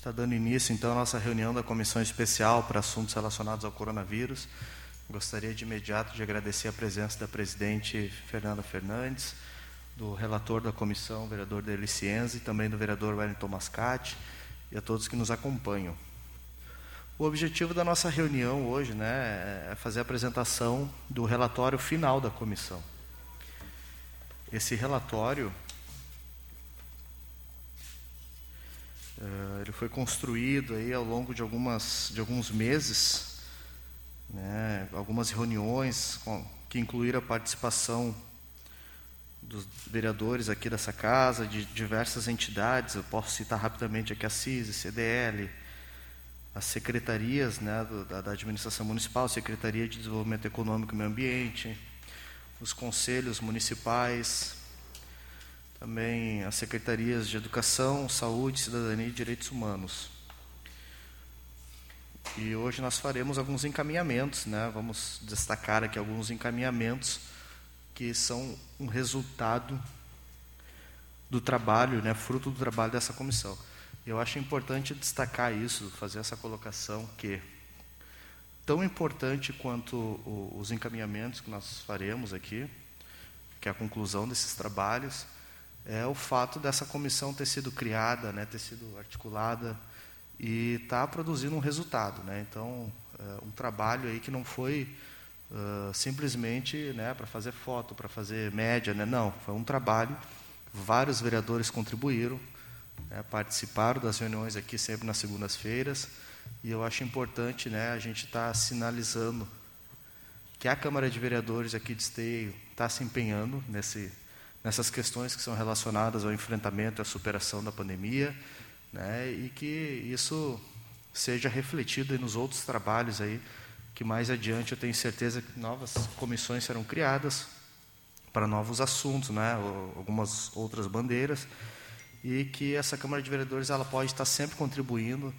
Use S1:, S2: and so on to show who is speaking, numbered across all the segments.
S1: está dando início, então, à nossa reunião da Comissão Especial para Assuntos Relacionados ao Coronavírus. Gostaria de imediato de agradecer a presença da presidente Fernanda Fernandes, do relator da comissão, vereador Deliciense, e também do vereador Wellington Mascate, e a todos que nos acompanham. O objetivo da nossa reunião hoje né, é fazer a apresentação do relatório final da comissão. Esse relatório Uh, ele foi construído aí ao longo de, algumas, de alguns meses, né, algumas reuniões com, que incluíram a participação dos vereadores aqui dessa casa, de diversas entidades, eu posso citar rapidamente aqui a CIS, CDL, as secretarias né, do, da, da, administração municipal, Secretaria de Desenvolvimento Econômico e Meio Ambiente, os conselhos municipais, também as secretarias de Educação, Saúde, Cidadania e Direitos Humanos. E hoje nós faremos alguns encaminhamentos, né? vamos destacar aqui alguns encaminhamentos que são um resultado do trabalho, né? fruto do trabalho dessa comissão. Eu acho importante destacar isso, fazer essa colocação que tão importante quanto os encaminhamentos que nós faremos aqui, que é a conclusão desses trabalhos, é o fato dessa comissão ter sido criada, né, ter sido articulada e está produzindo um resultado. Né? Então, é um trabalho aí que não foi uh, simplesmente né, para fazer foto, para fazer média, né? não, foi um trabalho. Vários vereadores contribuíram, né, participaram das reuniões aqui sempre nas segundas-feiras e eu acho importante né, a gente estar tá sinalizando que a Câmara de Vereadores aqui de Esteio está se empenhando nesse nessas questões que são relacionadas ao enfrentamento e à superação da pandemia, né, e que isso seja refletido nos outros trabalhos aí, que mais adiante eu tenho certeza que novas comissões serão criadas para novos assuntos, né, algumas outras bandeiras, e que essa Câmara de Vereadores ela pode estar sempre contribuindo,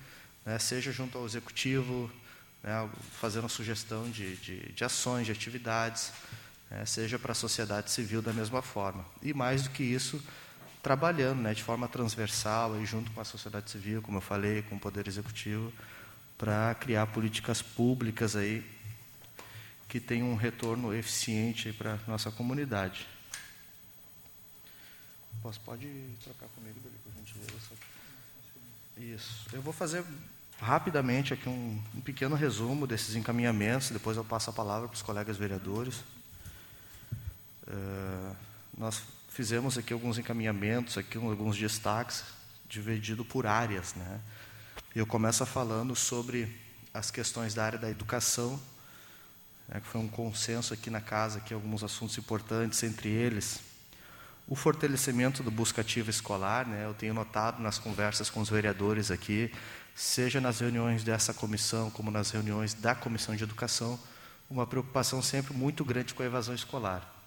S1: né, seja junto ao Executivo, né, fazendo sugestão de, de, de ações, de atividades, é, seja para a sociedade civil da mesma forma. E mais do que isso, trabalhando né, de forma transversal, aí, junto com a sociedade civil, como eu falei, com o Poder Executivo, para criar políticas públicas aí que tenham um retorno eficiente para a nossa comunidade. Posso, pode trocar comigo, por gentileza? Isso. Eu vou fazer rapidamente aqui um, um pequeno resumo desses encaminhamentos, depois eu passo a palavra para os colegas vereadores. Eh, nós fizemos aqui alguns encaminhamentos, aqui alguns destaques, dividido por áreas. Né? Eu começo falando sobre as questões da área da educação, né, que foi um consenso aqui na casa, aqui alguns assuntos importantes, entre eles o fortalecimento do buscativo escolar. Né, eu tenho notado nas conversas com os vereadores aqui, seja nas reuniões dessa comissão, como nas reuniões da comissão de educação, uma preocupação sempre muito grande com a evasão escolar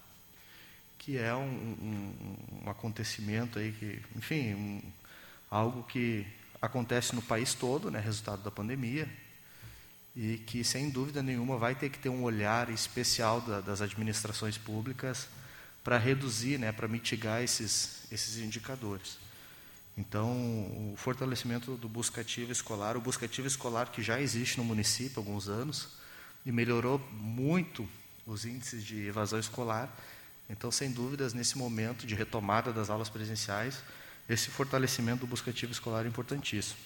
S1: que é um, um, um acontecimento aí que, enfim, um, algo que acontece no país todo, né, resultado da pandemia, e que sem dúvida nenhuma vai ter que ter um olhar especial da, das administrações públicas para reduzir, né, para mitigar esses esses indicadores. Então, o fortalecimento do buscativo escolar, o buscativo escolar que já existe no município há alguns anos e melhorou muito os índices de evasão escolar, então, sem dúvidas, nesse momento de retomada das aulas presenciais, esse fortalecimento do buscativo escolar é importantíssimo.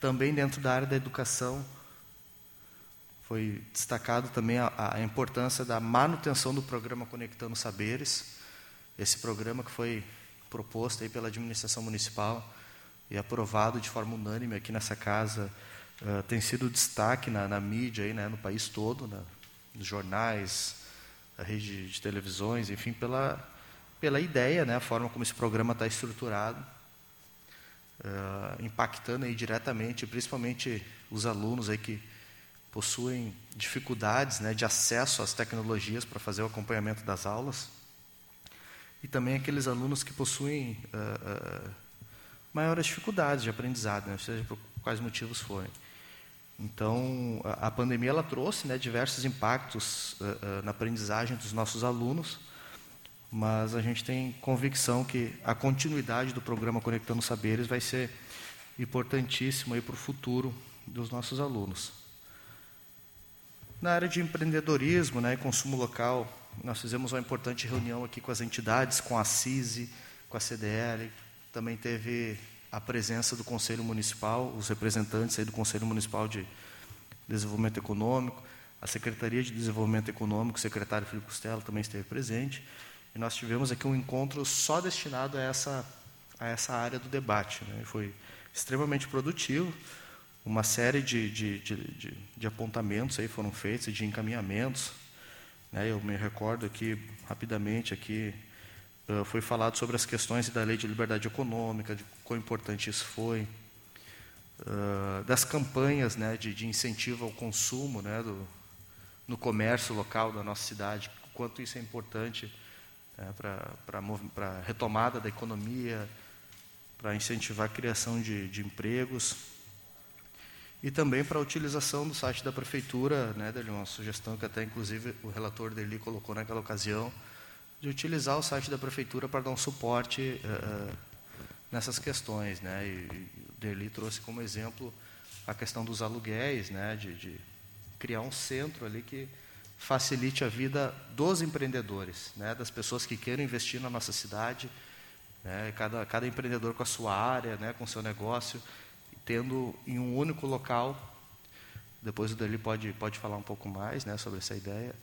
S1: Também dentro da área da educação, foi destacado também a, a importância da manutenção do programa Conectando Saberes, esse programa que foi proposto aí pela administração municipal e aprovado de forma unânime aqui nessa casa, uh, tem sido destaque na, na mídia aí, né, no país todo, nos jornais, a rede de televisões, enfim, pela, pela ideia, né, a forma como esse programa está estruturado, uh, impactando aí diretamente, principalmente os alunos aí que possuem dificuldades né, de acesso às tecnologias para fazer o acompanhamento das aulas, e também aqueles alunos que possuem uh, uh, maiores dificuldades de aprendizado, né, seja por quais motivos forem. Então, a, pandemia ela trouxe né, diversos impactos uh, uh, na aprendizagem dos nossos alunos, mas a gente tem convicção que a continuidade do programa Conectando Saberes vai ser importantíssimo para o futuro dos nossos alunos. Na área de empreendedorismo né, e consumo local, nós fizemos uma importante reunião aqui com as entidades, com a CISI, com a CDL, também teve a presença do Conselho Municipal, os representantes aí do Conselho Municipal de Desenvolvimento Econômico, a Secretaria de Desenvolvimento Econômico, o secretário Felipe Costello também esteve presente, e nós tivemos aqui um encontro só destinado a essa, a essa área do debate. Né? Foi extremamente produtivo, uma série de, de, de, de, de apontamentos aí foram feitos, de encaminhamentos. Né? Eu me recordo aqui, rapidamente, aqui, uh, foi falado sobre as questões da lei de liberdade econômica, de quão importante isso foi, uh, das campanhas né, de, de incentivo ao consumo né, do, no comércio local da nossa cidade, quanto isso é importante né, para a retomada da economia, para incentivar a criação de, de empregos e também para a utilização do site da prefeitura, né, dele uma sugestão que até inclusive o relator dele colocou naquela ocasião, de utilizar o site da prefeitura para dar um suporte uh, nessas questões, né, e, o Deli trouxe como exemplo a questão dos aluguéis, né, de, de criar um centro ali que facilite a vida dos empreendedores, né, das pessoas que queiram investir na nossa cidade, né, cada, cada empreendedor com a sua área, né, com o seu negócio, tendo em um único local, depois o Deli pode, pode falar um pouco mais né, sobre essa ideia,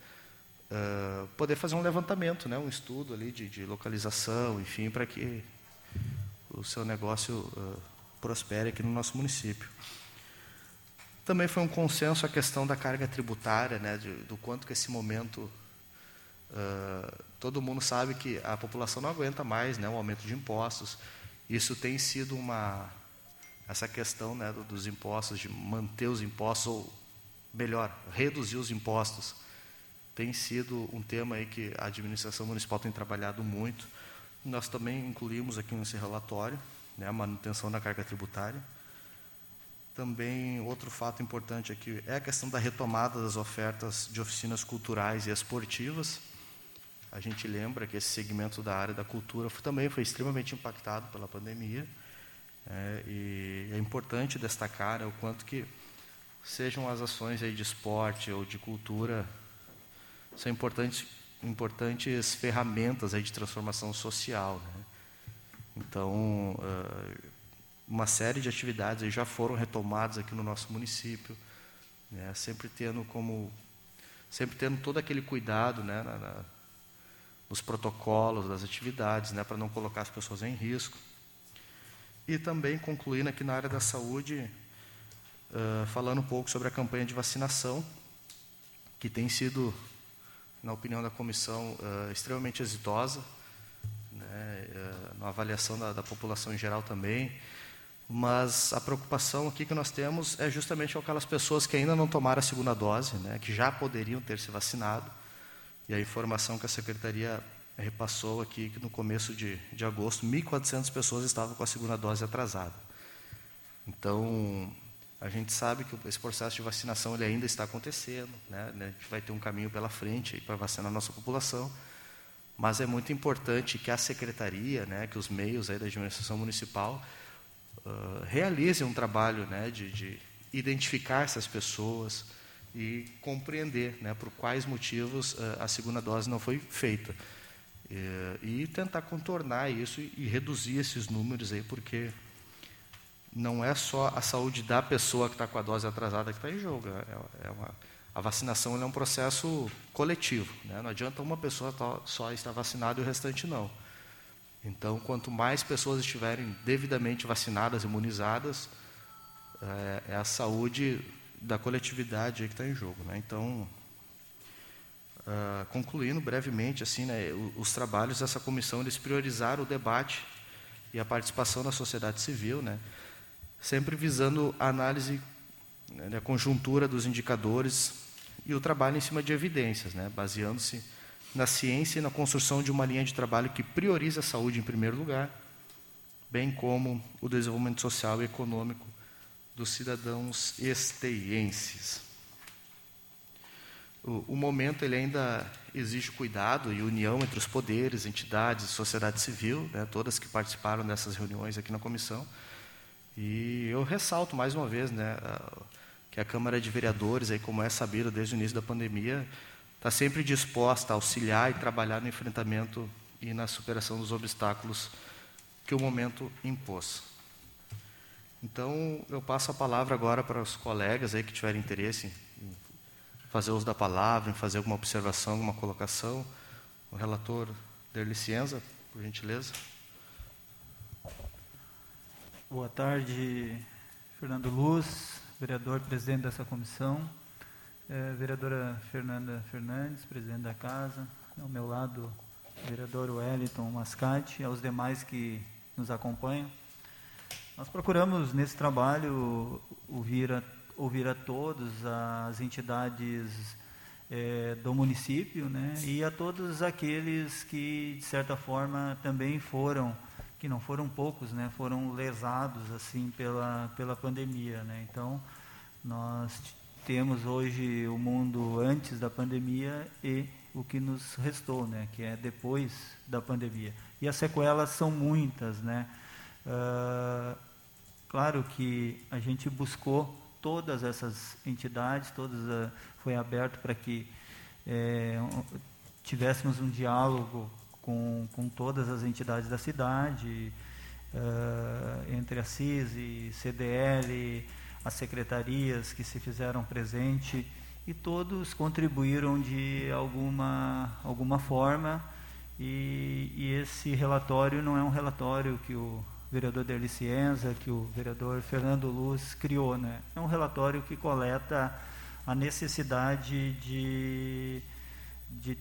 S1: uh, poder fazer um levantamento, né, um estudo ali de, de localização, enfim, para que o seu negócio uh, prospere aqui no nosso município. Também foi um consenso a questão da carga tributária, né, de, do quanto que esse momento uh, todo mundo sabe que a população não aguenta mais, né, o aumento de impostos. Isso tem sido uma essa questão, né, dos impostos, de manter os impostos ou melhor, reduzir os impostos, tem sido um tema aí que a administração municipal tem trabalhado muito. Nós também incluímos aqui nesse relatório né, a manutenção da carga tributária. Também, outro fato importante aqui é a questão da retomada das ofertas de oficinas culturais e esportivas. A gente lembra que esse segmento da área da cultura também foi extremamente impactado pela pandemia. É, e é importante destacar o quanto que sejam as ações aí de esporte ou de cultura são importantes, importantes ferramentas aí de transformação social. Né? Então, uh, uma série de atividades já foram retomadas aqui no nosso município, né, sempre tendo como sempre tendo todo aquele cuidado né, na, na, nos protocolos das atividades, né, para não colocar as pessoas em risco. E também concluindo aqui na área da saúde, uh, falando um pouco sobre a campanha de vacinação, que tem sido, na opinião da comissão, uh, extremamente exitosa, né, uh, na avaliação da, da população em geral também. Mas a preocupação aqui que nós temos é justamente com aquelas pessoas que ainda não tomaram a segunda dose, né, que já poderiam ter se vacinado. E a informação que a secretaria repassou aqui que no começo de, de agosto, 1.400 pessoas estavam com a segunda dose atrasada. Então, a gente sabe que esse processo de vacinação ele ainda está acontecendo, né? a gente vai ter um caminho pela frente para vacinar a nossa população, mas é muito importante que a secretaria, né, que os meios aí da administração municipal uh, realize um trabalho né, de, de, identificar essas pessoas e compreender né, por quais motivos uh, a segunda dose não foi feita. E tentar contornar isso e, e reduzir esses números aí, porque não é só a saúde da pessoa que está com a dose atrasada que está em jogo. É, é uma, a vacinação é um processo coletivo. Né? Não adianta uma pessoa só estar vacinada e o restante não. Então, quanto mais pessoas estiverem devidamente vacinadas, imunizadas, é, é a saúde da coletividade que está em jogo. Né? Então, uh, concluindo brevemente, assim, né, os, os, trabalhos dessa comissão eles priorizaram o debate e a participação da sociedade civil, né, sempre visando a análise né, da conjuntura dos indicadores e o trabalho em cima de evidências, né, baseando-se na ciência e na construção de uma linha de trabalho que prioriza a saúde em primeiro lugar, bem como o desenvolvimento social e econômico dos cidadãos esteienses. O, o momento ele ainda exige cuidado e união entre os poderes, entidades, sociedade civil, né, todas que participaram dessas reuniões aqui na comissão. E eu ressalto mais uma vez, né, que a Câmara de Vereadores, aí como é sabido desde o início da pandemia, está sempre disposta a auxiliar e trabalhar no enfrentamento e na superação dos obstáculos que o momento impôs. Então, eu passo a palavra agora para os colegas aí que tiverem interesse em fazer uso da palavra, em fazer alguma observação, alguma colocação. O relator Derli Cienza, por gentileza.
S2: Boa tarde, Fernando Luz, vereador presidente dessa comissão, é, vereadora Fernanda Fernandes, presidente da casa, ao meu lado, vereador Wellington Mascate, e aos demais que nos acompanham. Nós procuramos, nesse trabalho, ouvir a, ouvir a todos as entidades é, do município né, e a todos aqueles que, de certa forma, também foram que não foram poucos, né, foram lesados assim pela pela pandemia, né? Então, nós temos hoje o mundo antes da pandemia e o que nos restou, né, que é depois da pandemia. E as sequelas são muitas, né? Uh, claro que a gente buscou todas essas entidades, todas uh, foi aberto para que é, tivéssemos um diálogo com, com todas as entidades da cidade, uh, entre a CIS e CDL, as secretarias que se fizeram presente, e todos contribuíram de alguma, alguma forma, e, e esse relatório não é um relatório que o vereador Derli Cienza, que o vereador Fernando Luz criou, né? É um relatório que coleta a necessidade de, de,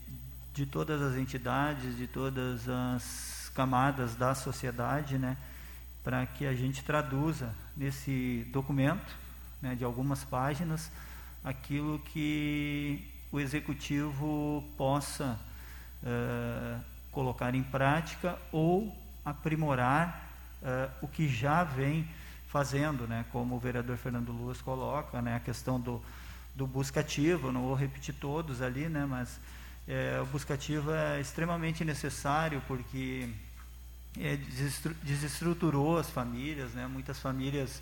S2: de todas as entidades, de todas as camadas da sociedade, né, para que a gente traduza nesse documento, né, de algumas páginas, aquilo que o executivo possa uh, colocar em prática ou aprimorar uh, o que já vem fazendo, né, como o vereador Fernando Luz coloca, né, a questão do, do buscativo, não vou repetir todos ali, né, mas é, o buscativo é extremamente necessário porque é, desestruturou as famílias, né? muitas famílias,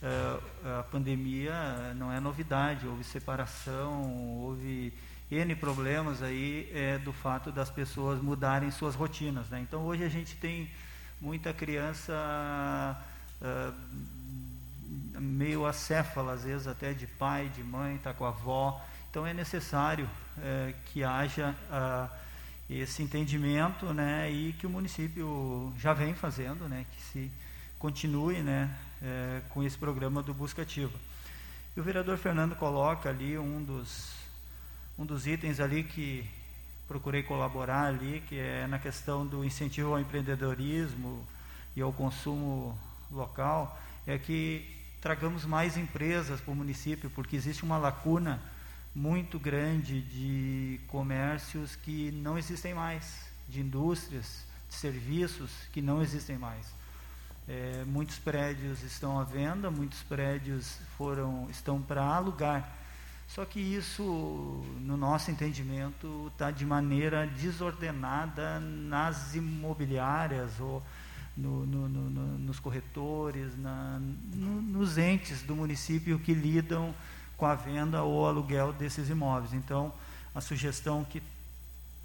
S2: é, a pandemia não é novidade, houve separação, houve N problemas aí é, do fato das pessoas mudarem suas rotinas. Né? Então hoje a gente tem muita criança é, meio acéfala, às vezes até de pai, de mãe, está com a avó, então é necessário é, que haja ah, esse entendimento, né, e que o município já vem fazendo, né, que se continue, né, é, com esse programa do Busca Ativa. E o vereador Fernando coloca ali um dos um dos itens ali que procurei colaborar ali, que é na questão do incentivo ao empreendedorismo e ao consumo local, é que tragamos mais empresas para o município, porque existe uma lacuna muito grande de comércios que não existem mais, de indústrias, de serviços que não existem mais. É, muitos prédios estão à venda, muitos prédios foram estão para alugar. Só que isso, no nosso entendimento, está de maneira desordenada nas imobiliárias ou no, no, no, nos corretores, na, nos entes do município que lidam com a venda ou aluguel desses imóveis. Então, a sugestão que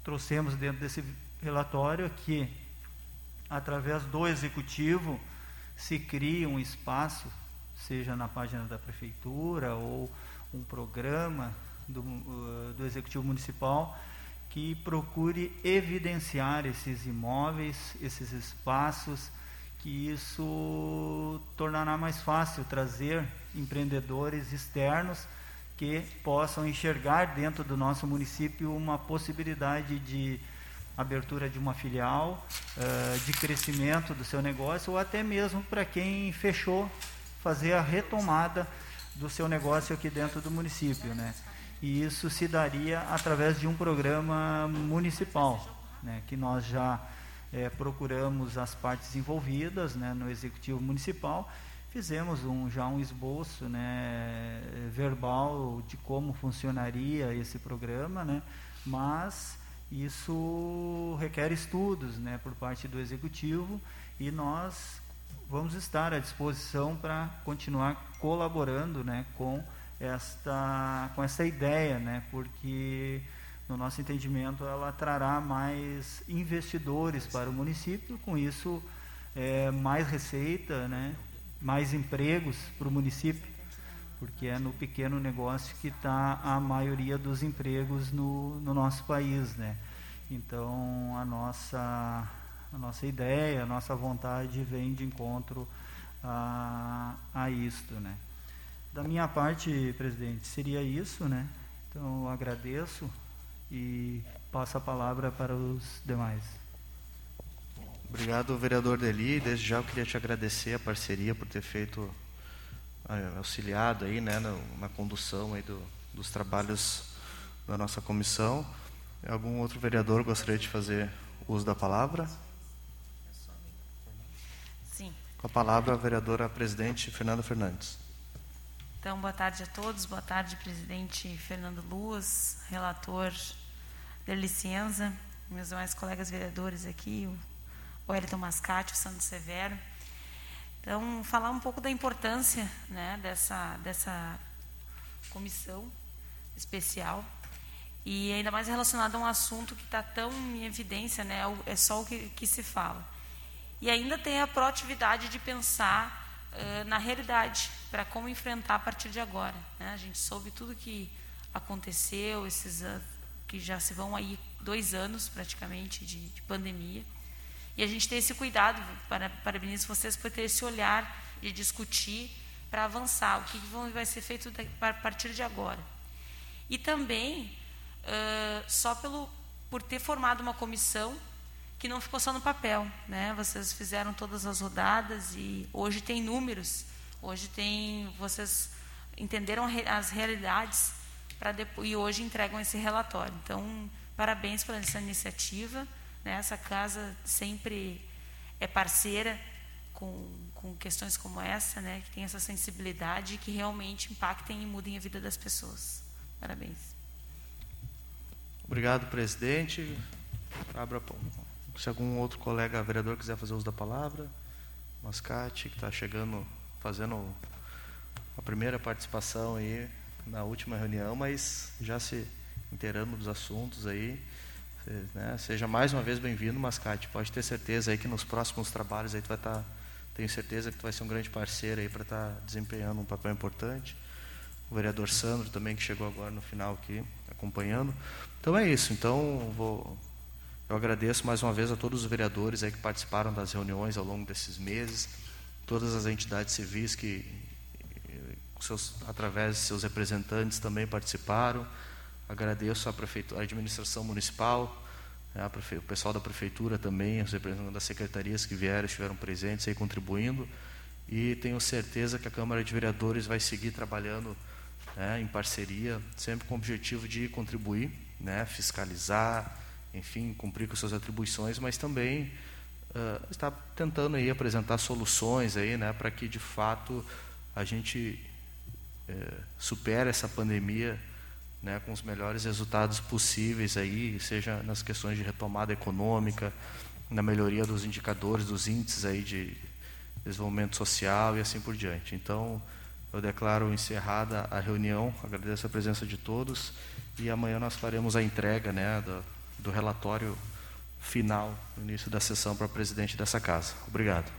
S2: trouxemos dentro desse relatório é que, através do executivo, se crie um espaço, seja na página da prefeitura ou um programa do, uh, do executivo municipal, que procure evidenciar esses imóveis, esses espaços, que isso tornará mais fácil trazer empreendedores externos que possam enxergar dentro do nosso município uma possibilidade de abertura de uma filial, uh, de crescimento do seu negócio, ou até mesmo para quem fechou, fazer a retomada do seu negócio aqui dentro do município. Né? E isso se daria através de um programa municipal, né? que nós já é, procuramos as partes envolvidas né, no executivo municipal. Fizemos um, já um esboço né, verbal de como funcionaria esse programa, né, mas isso requer estudos né, por parte do executivo e nós vamos estar à disposição para continuar colaborando né, com, esta, com essa ideia, né, porque no nosso entendimento ela trará mais investidores para o município, com isso é, mais receita, né, mais empregos para o município, porque é no pequeno negócio que está a maioria dos empregos no, no nosso país, né. Então a nossa a nossa ideia, a nossa vontade vem de encontro a, a isto, né. Da minha parte, presidente, seria isso, né. Então eu agradeço e passo a palavra para os demais.
S1: Obrigado, vereador Deli. Desde já eu queria te agradecer a parceria por ter feito, eh, auxiliado aí, né, na, na condução aí do, dos trabalhos da nossa comissão. Algum outro vereador gostaria de fazer uso da palavra?
S3: Sim.
S1: Com a palavra a vereadora presidente Fernanda Fernandes.
S3: Então, boa tarde a todos. Boa tarde, presidente Fernando Luz, relator da licença, meus demais colegas vereadores aqui, o Wellington Mascate, o Sandro Severo. Então, falar um pouco da importância né, dessa, dessa comissão especial e ainda mais relacionado a um assunto que está tão em evidência, né, é só o que, que se fala. E ainda tem a proatividade de pensar uh, na realidade, para como enfrentar a partir de agora. Né? A gente soube tudo que aconteceu, esses que já se vão aí dois anos praticamente de, de pandemia. E a gente tem esse cuidado, para, parabenizo vocês por ter esse olhar de discutir para avançar, o que vai ser feito a partir de agora. E também, uh, só pelo, por ter formado uma comissão que não ficou só no papel. Né? Vocês fizeram todas as rodadas e hoje tem números, hoje tem. Vocês entenderam as realidades depois, e hoje entregam esse relatório. Então, parabéns pela essa iniciativa. Né? Essa casa sempre é parceira com, com questões como essa, né? que tem essa sensibilidade que realmente impactem e mudem a vida das pessoas. Parabéns.
S1: Obrigado, presidente. Abra, se algum outro colega vereador quiser fazer uso da palavra, Mascate, que está chegando, fazendo a primeira participação aí na última reunião, mas já se inteirando dos assuntos aí. Né? Seja mais uma vez bem-vindo, Mascate. Pode ter certeza aí que nos próximos trabalhos aí tu vai estar, tá, tenho certeza que tu vai ser um grande parceiro aí para estar tá desempenhando um papel importante. O vereador Sandro também que chegou agora no final aqui acompanhando. Então é isso. Então vou eu agradeço mais uma vez a todos os vereadores aí que participaram das reuniões ao longo desses meses, todas as entidades civis que seus, através de seus representantes também participaram. Agradeço a prefeitura, a administração municipal, né, prefe... o pessoal da prefeitura também, os representantes das secretarias que vieram, estiveram presentes aí contribuindo. E tenho certeza que a Câmara de Vereadores vai seguir trabalhando né, em parceria, sempre com o objetivo de contribuir, né, fiscalizar, enfim, cumprir com suas atribuições, mas também uh, está tentando aí apresentar soluções aí, né, para que de fato a gente uh, supere essa pandemia né, com os melhores resultados possíveis aí, seja nas questões de retomada econômica, na melhoria dos indicadores, dos índices aí de desenvolvimento social e assim por diante. Então, eu declaro encerrada a reunião, agradeço a presença de todos e amanhã nós faremos a entrega né, do, do relatório final no início da sessão para o presidente dessa casa. Obrigado.